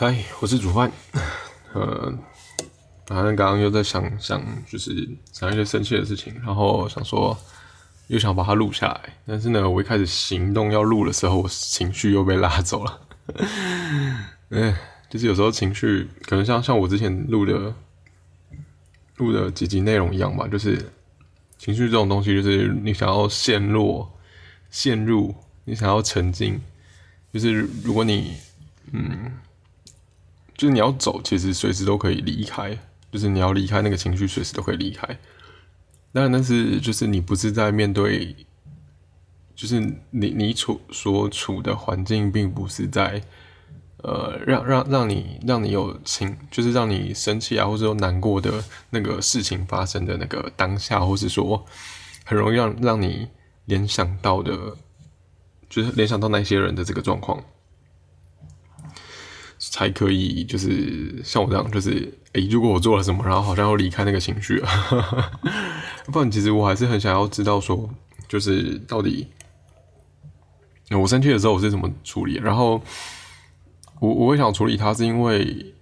嗨，我是煮饭。呃，反正刚刚又在想想，就是想一些生气的事情，然后想说又想把它录下来，但是呢，我一开始行动要录的时候，我情绪又被拉走了。嗯，就是有时候情绪可能像像我之前录的录的几集内容一样吧，就是情绪这种东西，就是你想要陷落陷入，你想要沉浸，就是如果你嗯。就是你要走，其实随时都可以离开。就是你要离开那个情绪，随时都可以离开。当然，但是就是你不是在面对，就是你你处所处的环境，并不是在呃让让让你让你有情，就是让你生气啊，或者说难过的那个事情发生的那个当下，或是说很容易让让你联想到的，就是联想到那些人的这个状况。才可以，就是像我这样，就是诶，如果我做了什么，然后好像要离开那个情绪了，不然其实我还是很想要知道说，就是到底我生气的时候我是怎么处理。然后我我会想处理它，是因为，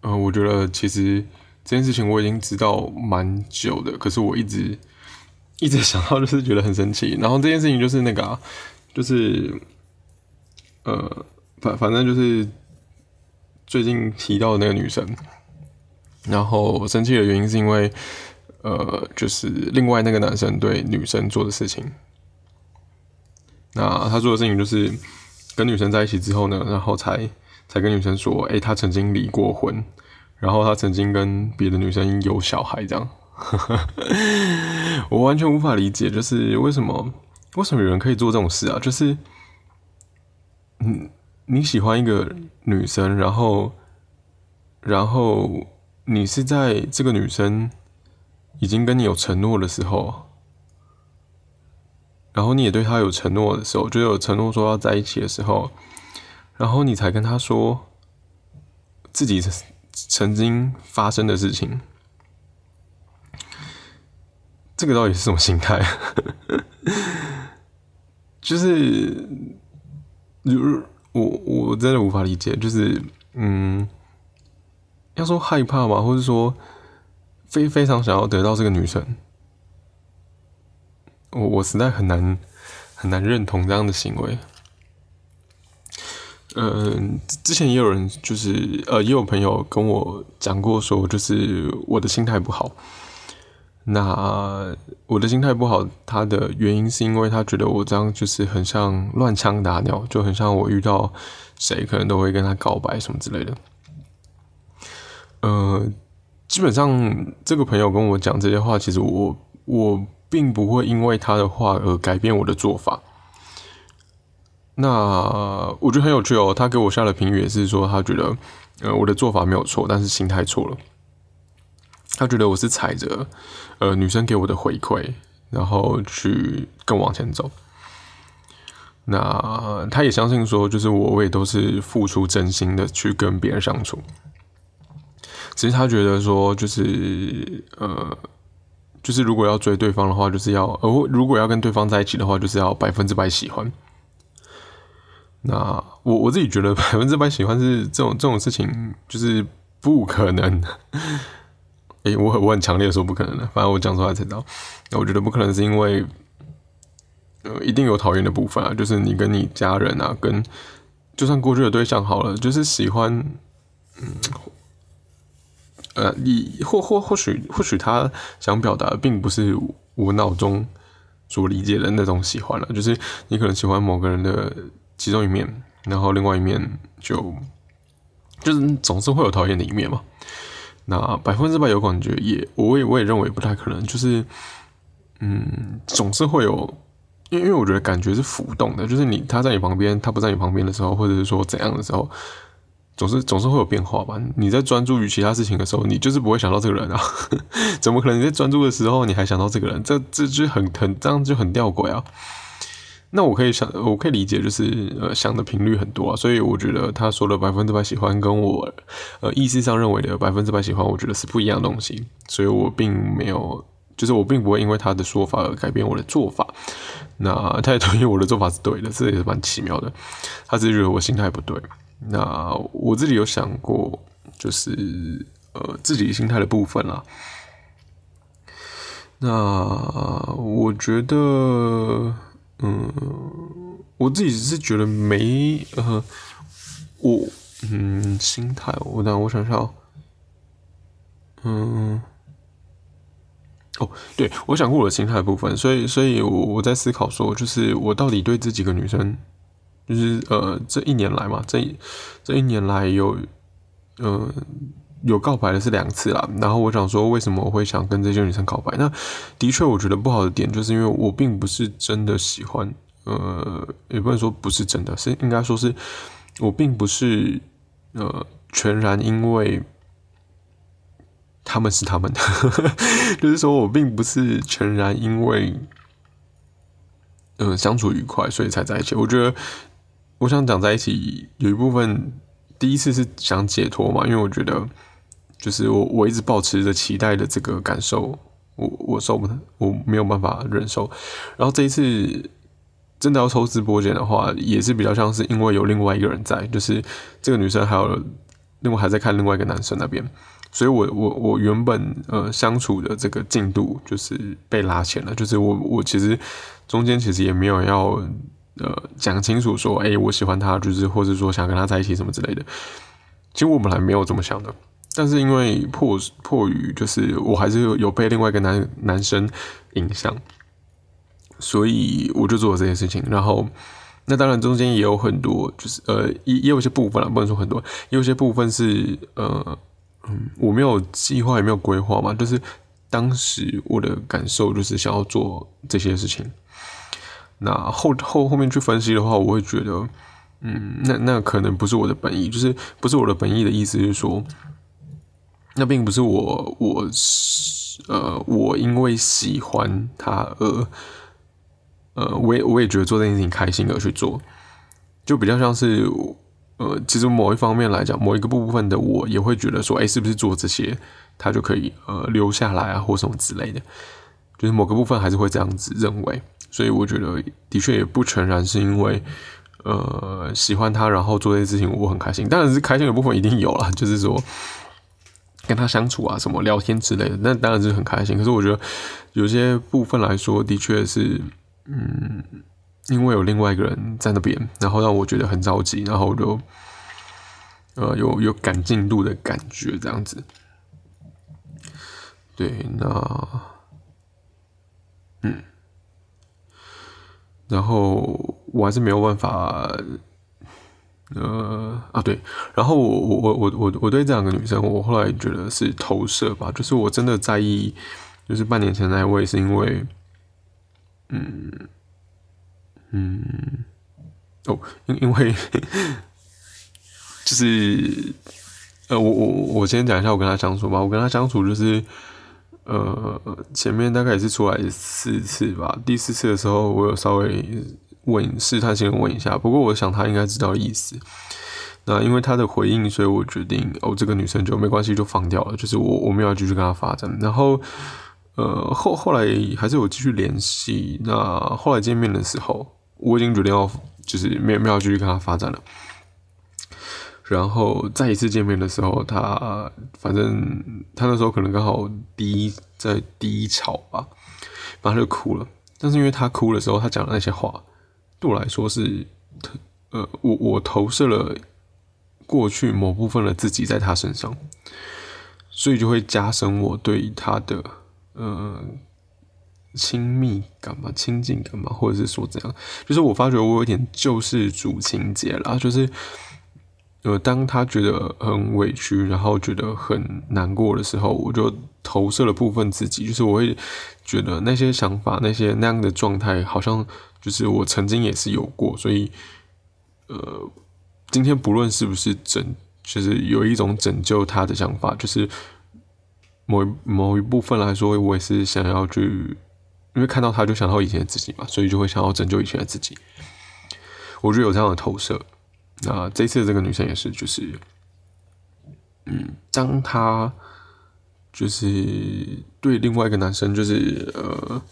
呃，我觉得其实这件事情我已经知道蛮久的，可是我一直一直想到，就是觉得很生气。然后这件事情就是那个，就是呃，反反正就是。最近提到的那个女生，然后我生气的原因是因为，呃，就是另外那个男生对女生做的事情。那他做的事情就是跟女生在一起之后呢，然后才才跟女生说，哎，他曾经离过婚，然后他曾经跟别的女生有小孩，这样。我完全无法理解，就是为什么为什么有人可以做这种事啊？就是，嗯。你喜欢一个女生，然后，然后你是在这个女生已经跟你有承诺的时候，然后你也对她有承诺的时候，就有承诺说要在一起的时候，然后你才跟她说自己曾经发生的事情，这个到底是什么心态？就是，如。我我真的无法理解，就是嗯，要说害怕嘛，或者说非非常想要得到这个女生，我我实在很难很难认同这样的行为。嗯，之前也有人就是呃，也有朋友跟我讲过，说就是我的心态不好。那我的心态不好，他的原因是因为他觉得我这样就是很像乱枪打鸟，就很像我遇到谁可能都会跟他告白什么之类的。呃，基本上这个朋友跟我讲这些话，其实我我并不会因为他的话而改变我的做法。那我觉得很有趣哦，他给我下的评语也是说，他觉得呃我的做法没有错，但是心态错了。他觉得我是踩着，呃，女生给我的回馈，然后去更往前走。那他也相信说，就是我我也都是付出真心的去跟别人相处。其实他觉得说，就是呃，就是如果要追对方的话，就是要呃，如果要跟对方在一起的话，就是要百分之百喜欢。那我我自己觉得百分之百喜欢是这种这种事情，就是不可能。诶，我很我很强烈的说不可能的，反正我讲出来才知道。那我觉得不可能是因为，呃，一定有讨厌的部分啊，就是你跟你家人啊，跟就算过去的对象好了，就是喜欢，嗯，呃，你或或或许或许他想表达并不是我脑中所理解的那种喜欢了，就是你可能喜欢某个人的其中一面，然后另外一面就就是总是会有讨厌的一面嘛。那百分之百有感觉也，我也我也认为不太可能，就是，嗯，总是会有，因为因为我觉得感觉是浮动的，就是你他在你旁边，他不在你旁边的时候，或者是说怎样的时候，总是总是会有变化吧。你在专注于其他事情的时候，你就是不会想到这个人啊，怎么可能你在专注的时候你还想到这个人？这这就很很这样就很吊诡啊。那我可以想，我可以理解，就是呃想的频率很多啊，所以我觉得他说的百分之百喜欢，跟我呃意识上认为的百分之百喜欢，我觉得是不一样的东西，所以我并没有，就是我并不会因为他的说法而改变我的做法。那他也同意我的做法是对的，这也是蛮奇妙的。他只是觉得我心态不对。那我自己有想过，就是呃自己心态的部分啦。那我觉得，嗯，我自己是觉得没呃，我嗯心态，我等我想想，嗯。哦，对，我想过我的心态部分，所以，所以我我在思考说，就是我到底对这几个女生，就是呃，这一年来嘛，这这一年来有，呃，有告白的是两次啦。然后我想说，为什么我会想跟这些女生告白？那的确，我觉得不好的点就是因为我并不是真的喜欢，呃，也不能说不是真的，是应该说是我并不是呃，全然因为。他们是他们的，就是说我并不是全然因为，嗯，相处愉快所以才在一起。我觉得我想讲在一起有一部分，第一次是想解脱嘛，因为我觉得就是我我一直保持着期待的这个感受，我我受不，我没有办法忍受。然后这一次真的要抽丝剥茧的话，也是比较像是因为有另外一个人在，就是这个女生还有另外还在看另外一个男生那边。所以，我我我原本呃相处的这个进度就是被拉前了，就是我我其实中间其实也没有要呃讲清楚说，哎，我喜欢他，就是或者说想跟他在一起什么之类的。其实我本来没有这么想的，但是因为迫迫于就是我还是有被另外一个男男生影响，所以我就做了这件事情。然后，那当然中间也有很多，就是呃也也有一些部分了，不能说很多，也有些部分是呃。嗯，我没有计划，也没有规划嘛，就是当时我的感受就是想要做这些事情。那后后后面去分析的话，我会觉得，嗯，那那可能不是我的本意，就是不是我的本意的意思，是说，那并不是我我呃我因为喜欢他而呃我也我也觉得做这件事情开心而去做，就比较像是。呃，其实某一方面来讲，某一个部分的我也会觉得说，哎，是不是做这些他就可以呃留下来啊，或什么之类的，就是某个部分还是会这样子认为。所以我觉得的确也不全然是因为呃喜欢他，然后做这些事情我很开心。当然是开心的部分一定有了，就是说跟他相处啊，什么聊天之类的，那当然是很开心。可是我觉得有些部分来说，的确是嗯。因为有另外一个人在那边，然后让我觉得很着急，然后就呃有有赶进度的感觉，这样子。对，那嗯，然后我还是没有办法，呃啊对，然后我我我我我我对这两个女生，我后来觉得是投射吧，就是我真的在意，就是半年前那位，是因为嗯。嗯，哦，因因为就是呃，我我我先讲一下我跟他相处吧。我跟他相处就是呃，前面大概也是出来四次吧。第四次的时候，我有稍微问试探性问一下，不过我想他应该知道意思。那因为他的回应，所以我决定哦，这个女生就没关系，就放掉了。就是我我们要继续跟他发展。然后呃后后来还是有继续联系。那后来见面的时候。我已经决定要，就是没有没有继续跟他发展了。然后再一次见面的时候，他反正他那时候可能刚好低在低潮吧，然后他就哭了。但是因为他哭的时候，他讲的那些话，对我来说是，呃，我我投射了过去某部分的自己在他身上，所以就会加深我对他的，呃。亲密感嘛，亲近感嘛，或者是说怎样？就是我发觉我有点救世主情节啦，就是呃，当他觉得很委屈，然后觉得很难过的时候，我就投射了部分自己，就是我会觉得那些想法、那些那样的状态，好像就是我曾经也是有过，所以呃，今天不论是不是拯，就是有一种拯救他的想法，就是某某一部分来说，我也是想要去。因为看到他就想到以前的自己嘛，所以就会想要拯救以前的自己。我觉得有这样的投射。那这次这个女生也是，就是，嗯，当她就是对另外一个男生，就是呃，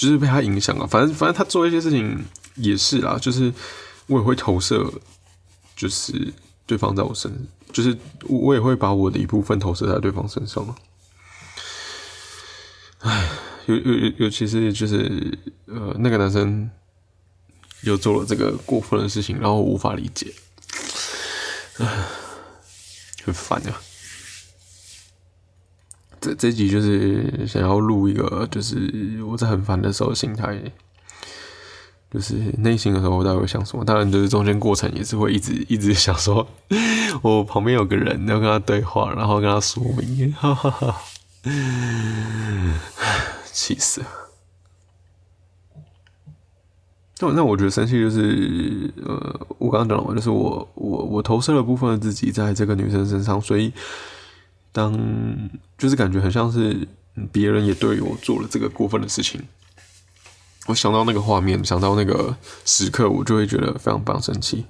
就是被他影响了。反正反正他做一些事情也是啦，就是我也会投射，就是对方在我身，就是我也会把我的一部分投射在对方身上。唉，尤尤尤尤其是就是呃，那个男生又做了这个过分的事情，然后我无法理解，唉，很烦啊。这这集就是想要录一个，就是我在很烦的时候心态，就是内心的时候我到底会想什么？当然，就是中间过程也是会一直一直想说，我旁边有个人要跟他对话，然后跟他说明，哈哈哈，气死了。那那我觉得生气就是，呃，我刚刚讲了嘛，就是我我我投射了部分的自己在这个女生身上，所以。当就是感觉很像是别人也对我做了这个过分的事情，我想到那个画面，想到那个时刻，我就会觉得非常非常生气。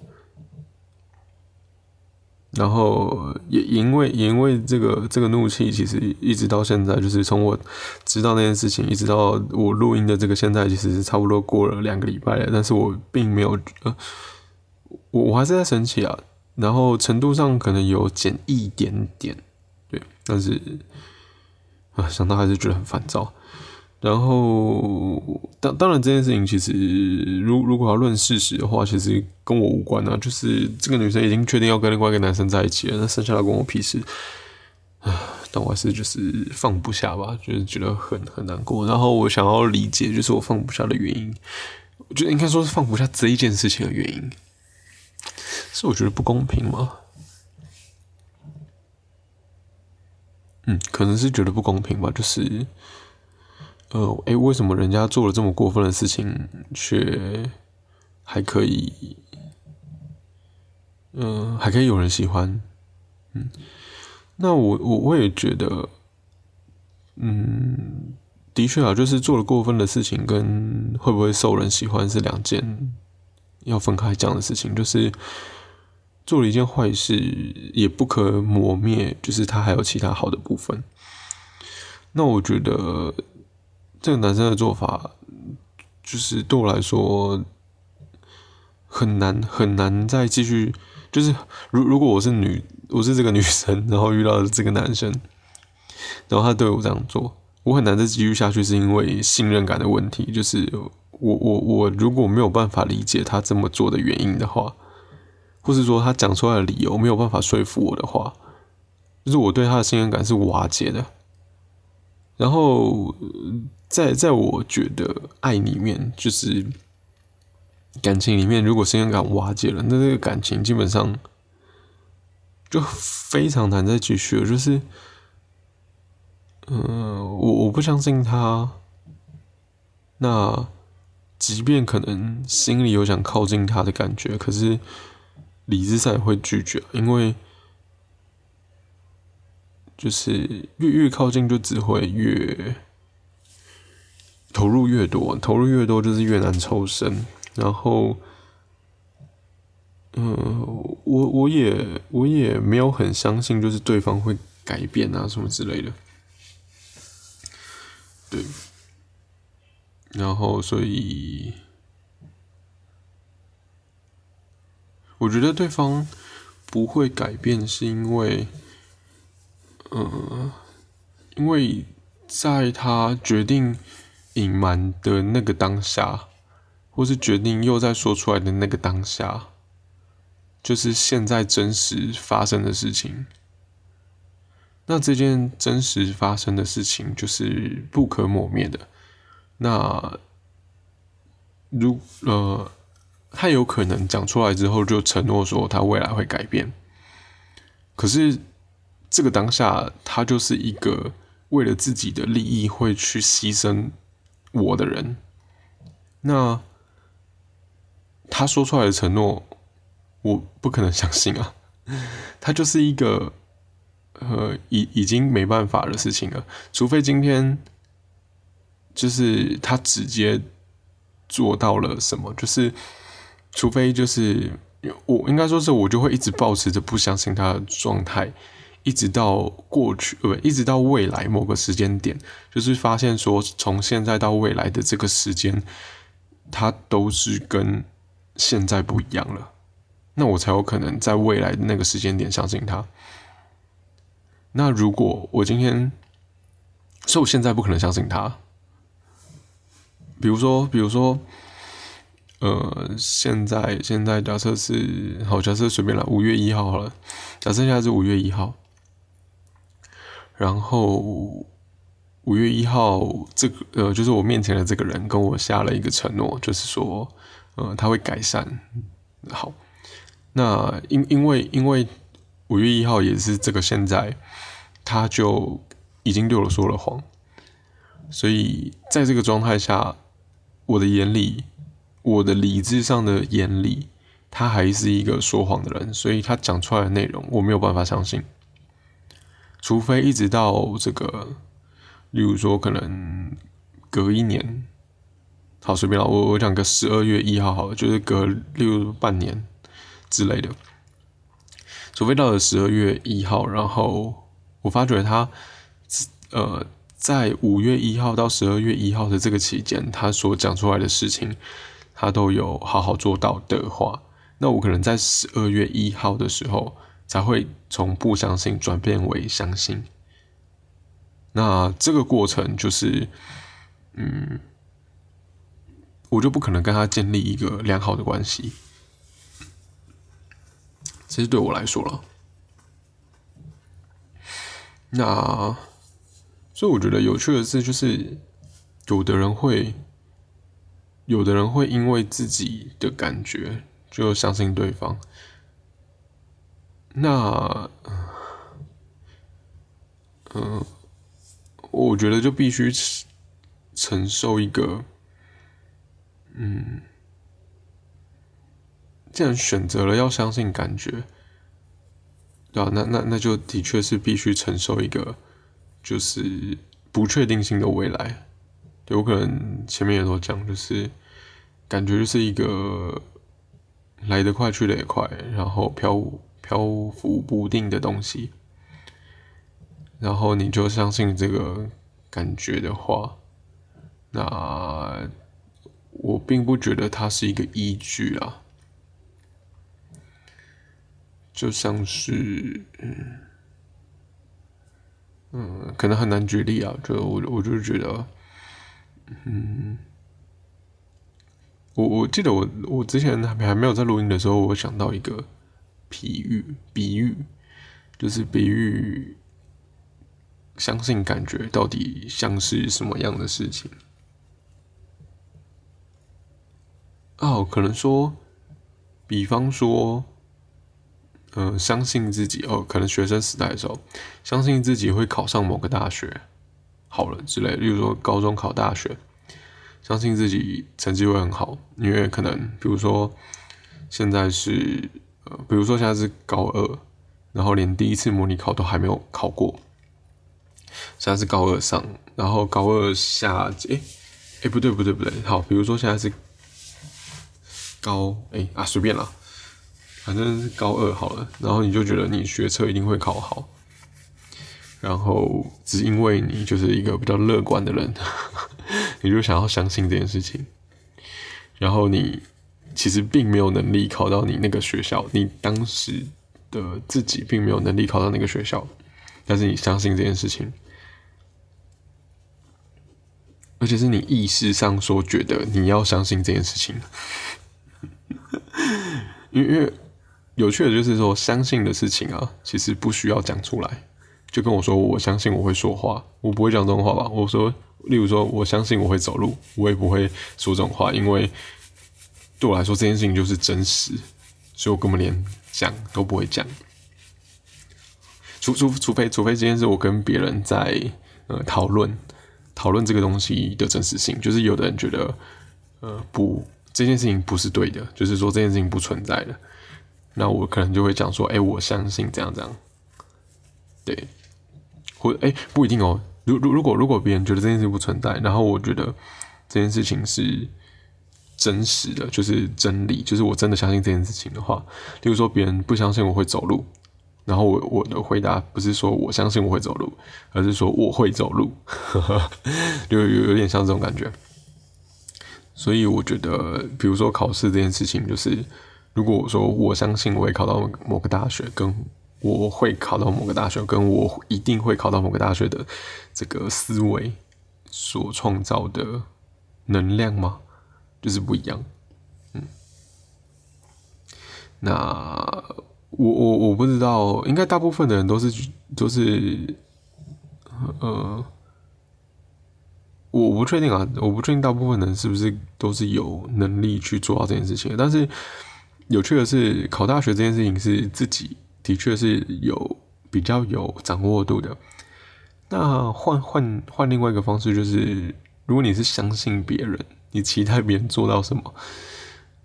然后也因为也因为这个这个怒气，其实一直到现在，就是从我知道那件事情，一直到我录音的这个现在，其实差不多过了两个礼拜了，但是我并没有呃，我我还是在生气啊，然后程度上可能有减一点点。但是啊，想到还是觉得很烦躁。然后，当当然这件事情其实，如如果要论事实的话，其实跟我无关啊。就是这个女生已经确定要跟另外一个男生在一起了，那剩下的关我屁事啊！但我还是就是放不下吧，就是觉得很很难过。然后我想要理解，就是我放不下的原因，我觉得应该说是放不下这一件事情的原因，是我觉得不公平吗？嗯，可能是觉得不公平吧，就是，呃，哎，为什么人家做了这么过分的事情，却还可以，嗯，还可以有人喜欢，嗯，那我我我也觉得，嗯，的确啊，就是做了过分的事情，跟会不会受人喜欢是两件要分开讲的事情，就是。做了一件坏事，也不可磨灭，就是他还有其他好的部分。那我觉得这个男生的做法，就是对我来说很难很难再继续。就是如如果我是女，我是这个女生，然后遇到这个男生，然后他对我这样做，我很难再继续下去，是因为信任感的问题。就是我我我如果没有办法理解他这么做的原因的话。或是说他讲出来的理由没有办法说服我的话，就是我对他的信任感是瓦解的。然后在在我觉得爱里面，就是感情里面，如果信任感瓦解了，那这个感情基本上就非常难再继续了。就是，嗯，我我不相信他，那即便可能心里有想靠近他的感觉，可是。理智上也会拒绝，因为就是越越靠近，就只会越投入越多，投入越多就是越难抽身。然后，嗯，我我也我也没有很相信，就是对方会改变啊什么之类的。对，然后所以。我觉得对方不会改变，是因为，呃，因为在他决定隐瞒的那个当下，或是决定又在说出来的那个当下，就是现在真实发生的事情。那这件真实发生的事情就是不可磨灭的。那如呃。他有可能讲出来之后就承诺说他未来会改变，可是这个当下他就是一个为了自己的利益会去牺牲我的人，那他说出来的承诺我不可能相信啊，他就是一个呃已已经没办法的事情了，除非今天就是他直接做到了什么，就是。除非就是我应该说是我就会一直保持着不相信他的状态，一直到过去呃不，一直到未来某个时间点，就是发现说从现在到未来的这个时间，它都是跟现在不一样了。那我才有可能在未来的那个时间点相信他。那如果我今天，所以我现在不可能相信他。比如说，比如说，呃，现在现在假设是好，假设随便来，五月一号好了，假设现在是五月一号，然后。五月一号，这个呃，就是我面前的这个人跟我下了一个承诺，就是说，呃，他会改善。好，那因因为因为五月一号也是这个现在，他就已经对我说了谎，所以在这个状态下，我的眼里，我的理智上的眼里，他还是一个说谎的人，所以他讲出来的内容我没有办法相信，除非一直到这个。例如说，可能隔一年，好随便了，我我讲个十二月一号好了，就是隔例如半年之类的，除非到了十二月一号，然后我发觉他，呃，在五月一号到十二月一号的这个期间，他所讲出来的事情，他都有好好做到的话，那我可能在十二月一号的时候，才会从不相信转变为相信。那这个过程就是，嗯，我就不可能跟他建立一个良好的关系。其实对我来说了，那所以我觉得有趣的是，就是有的人会，有的人会因为自己的感觉就相信对方。那，嗯。我觉得就必须承受一个，嗯，既然选择了要相信感觉，对吧？那那那就的确是必须承受一个，就是不确定性的未来。有可能前面也都讲，就是感觉就是一个来得快去得也快，然后漂漂浮不定的东西。然后你就相信这个感觉的话，那我并不觉得它是一个依据啊，就像是，嗯，可能很难举例啊，就我我就觉得，嗯，我我记得我我之前还还没有在录音的时候，我想到一个比喻，比喻就是比喻。相信感觉到底像是什么样的事情？哦，可能说，比方说，嗯，相信自己哦，可能学生时代的时候，相信自己会考上某个大学，好了之类。例如说，高中考大学，相信自己成绩会很好，因为可能，比如说，现在是呃，比如说现在是高二，然后连第一次模拟考都还没有考过。现在是高二上，然后高二下，哎，哎，不对，不对，不对，好，比如说现在是高，哎啊，随便啦，反正是高二好了，然后你就觉得你学车一定会考好，然后只因为你就是一个比较乐观的人，你就想要相信这件事情，然后你其实并没有能力考到你那个学校，你当时的自己并没有能力考到那个学校，但是你相信这件事情。而且是你意识上所觉得你要相信这件事情，因为因为有趣的就是说，相信的事情啊，其实不需要讲出来。就跟我说，我相信我会说话，我不会讲这种话吧？我说，例如说，我相信我会走路，我也不会说这种话，因为对我来说，这件事情就是真实，所以我根本连讲都不会讲。除除除非除非这件事我跟别人在呃讨论。讨论这个东西的真实性，就是有的人觉得，呃，不，这件事情不是对的，就是说这件事情不存在的。那我可能就会讲说，哎，我相信这样这样，对，或哎不一定哦。如如如果如果别人觉得这件事情不存在，然后我觉得这件事情是真实的，就是真理，就是我真的相信这件事情的话，例如说别人不相信我会走路。然后我我的回答不是说我相信我会走路，而是说我会走路，就有有点像这种感觉。所以我觉得，比如说考试这件事情，就是如果我说我相信我会考到某个大学，跟我会考到某个大学，跟我一定会考到某个大学的这个思维所创造的能量吗？就是不一样。嗯，那我我我不知道，应该大部分的人都是都是，呃。我不确定啊，我不确定大部分人是不是都是有能力去做到这件事情。但是有趣的是，考大学这件事情是自己的确是有比较有掌握度的。那换换换另外一个方式，就是如果你是相信别人，你期待别人做到什么，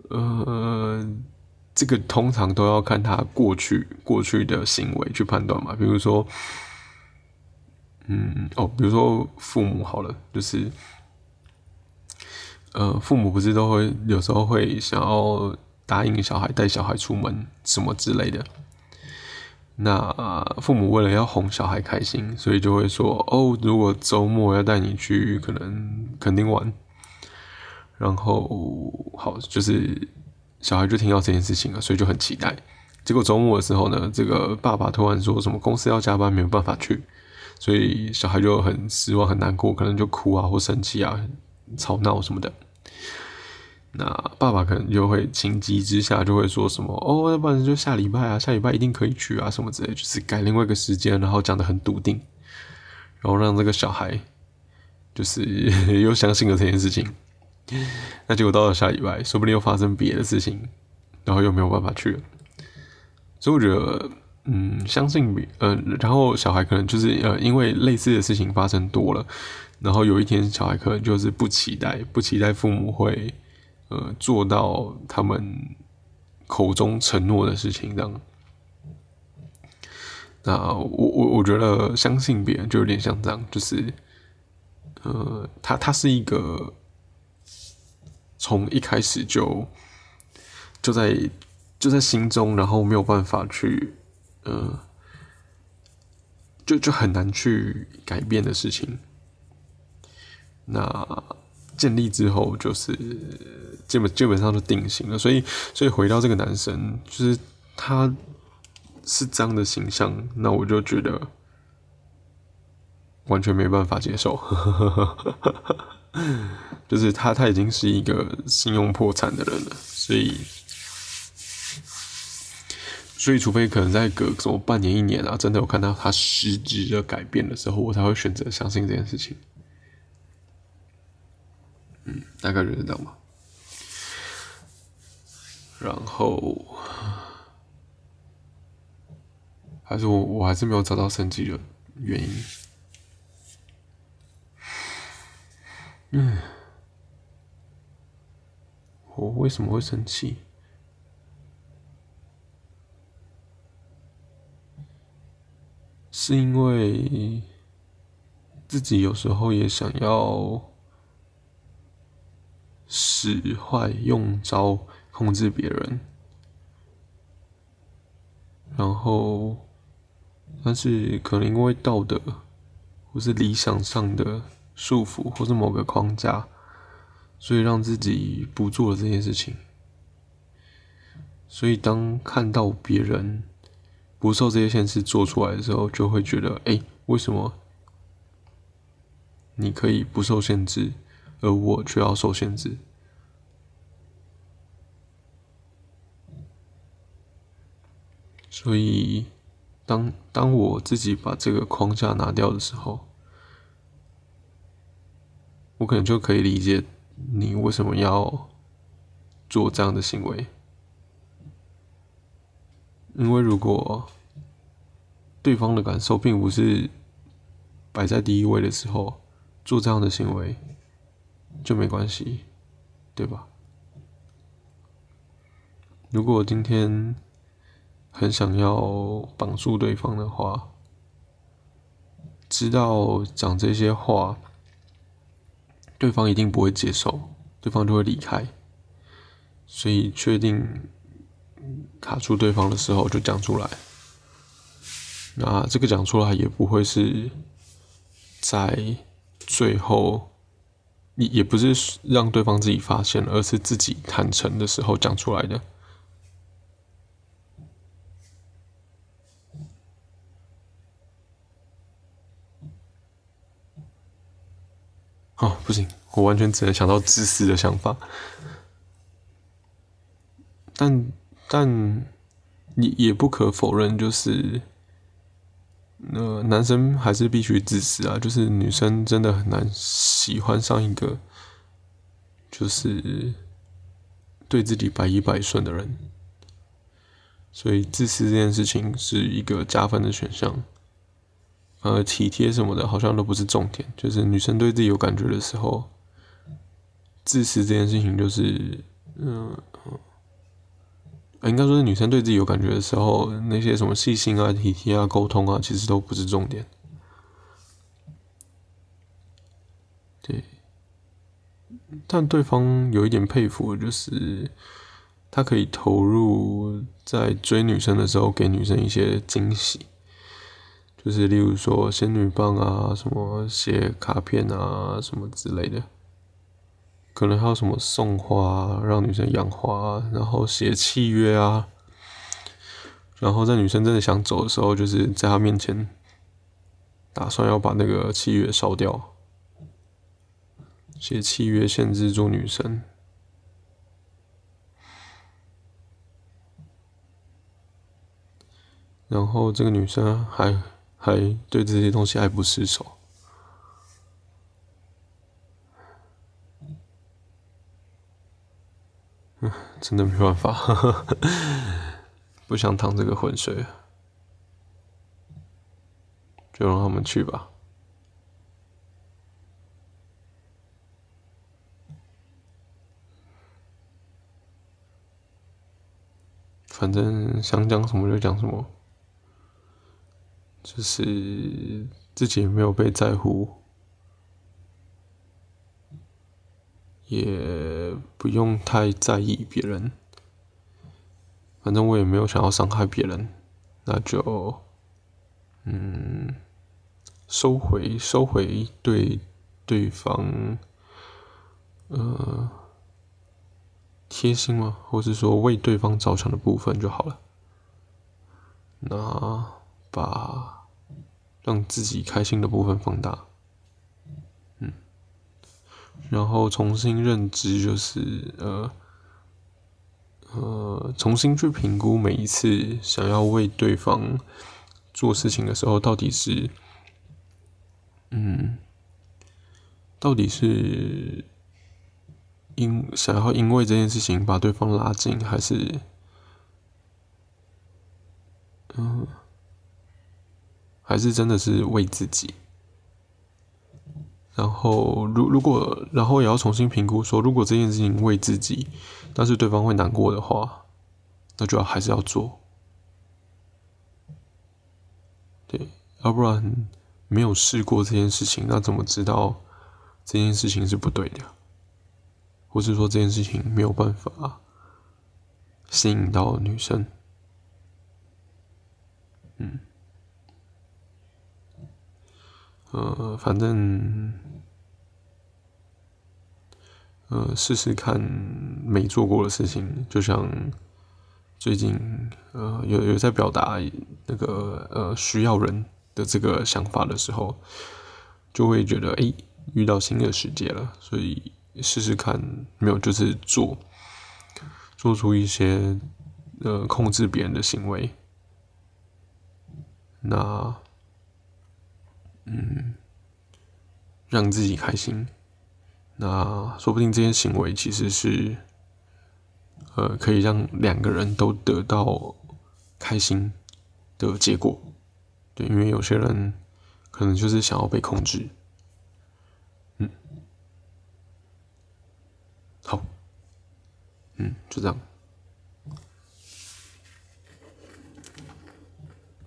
呃，这个通常都要看他过去过去的行为去判断嘛。比如说。嗯哦，比如说父母好了，就是，呃，父母不是都会有时候会想要答应小孩带小孩出门什么之类的。那父母为了要哄小孩开心，所以就会说哦，如果周末要带你去可能肯定玩，然后好就是小孩就听到这件事情了，所以就很期待。结果周末的时候呢，这个爸爸突然说什么公司要加班，没有办法去。所以小孩就很失望、很难过，可能就哭啊，或生气啊、吵闹什么的。那爸爸可能就会情急之下就会说什么：“哦，要不然就下礼拜啊，下礼拜一定可以去啊，什么之类。”就是改另外一个时间，然后讲的很笃定，然后让这个小孩就是 又相信了这件事情。那结果到了下礼拜，说不定又发生别的事情，然后又没有办法去了。所以我觉得。嗯，相信别，呃，然后小孩可能就是呃，因为类似的事情发生多了，然后有一天小孩可能就是不期待，不期待父母会呃做到他们口中承诺的事情，这样。那我我我觉得相信别人就有点像这样，就是呃，他他是一个从一开始就就在就在心中，然后没有办法去。呃，就就很难去改变的事情。那建立之后，就是基本基本上就定型了。所以，所以回到这个男生，就是他是这样的形象，那我就觉得完全没办法接受。就是他他已经是一个信用破产的人了，所以。所以，除非可能在隔什么半年、一年啊，真的有看到他实质的改变的时候，我才会选择相信这件事情。嗯，大概就是这样吧。然后，还是我，我还是没有找到生气的原因。嗯，我为什么会生气？是因为自己有时候也想要使坏用招控制别人，然后但是可能因为道德或是理想上的束缚，或是某个框架，所以让自己不做了这件事情。所以当看到别人。不受这些限制做出来的时候，就会觉得，哎，为什么你可以不受限制，而我却要受限制？所以，当当我自己把这个框架拿掉的时候，我可能就可以理解你为什么要做这样的行为。因为如果对方的感受并不是摆在第一位的时候，做这样的行为就没关系，对吧？如果今天很想要绑住对方的话，知道讲这些话，对方一定不会接受，对方就会离开，所以确定。卡住对方的时候就讲出来，那这个讲出来也不会是在最后，也也不是让对方自己发现，而是自己坦诚的时候讲出来的。哦，不行，我完全只能想到自私的想法。但但也也不可否认，就是。呃，男生还是必须自私啊。就是女生真的很难喜欢上一个就是对自己百依百顺的人，所以自私这件事情是一个加分的选项。呃，体贴什么的，好像都不是重点。就是女生对自己有感觉的时候，自私这件事情就是，嗯。应该说是女生对自己有感觉的时候，那些什么细心啊、体贴啊、沟通啊，其实都不是重点。对，但对方有一点佩服，就是他可以投入在追女生的时候，给女生一些惊喜，就是例如说仙女棒啊，什么写卡片啊，什么之类的。可能还有什么送花，啊让女生养花，啊然后写契约啊，然后在女生真的想走的时候，就是在她面前打算要把那个契约烧掉，写契约限制住女生，然后这个女生还还对这些东西爱不释手。真的没办法，不想趟这个浑水，就让他们去吧。反正想讲什么就讲什么，就是自己没有被在乎。也不用太在意别人，反正我也没有想要伤害别人，那就，嗯，收回收回对对方，呃，贴心吗？或是说为对方着想的部分就好了。那把让自己开心的部分放大。然后重新认知，就是呃呃，重新去评估每一次想要为对方做事情的时候，到底是嗯，到底是因想要因为这件事情把对方拉近，还是嗯，还是真的是为自己？然后，如如果，然后也要重新评估，说如果这件事情为自己，但是对方会难过的话，那就要还是要做。对，要不然没有试过这件事情，那怎么知道这件事情是不对的？或是说这件事情没有办法吸引到女生？嗯。呃，反正，呃，试试看没做过的事情，就像最近呃有有在表达那个呃需要人的这个想法的时候，就会觉得哎遇到新的世界了，所以试试看没有就是做做出一些呃控制别人的行为，那。嗯，让自己开心，那说不定这些行为其实是，呃，可以让两个人都得到开心的结果。对，因为有些人可能就是想要被控制。嗯，好，嗯，就这样。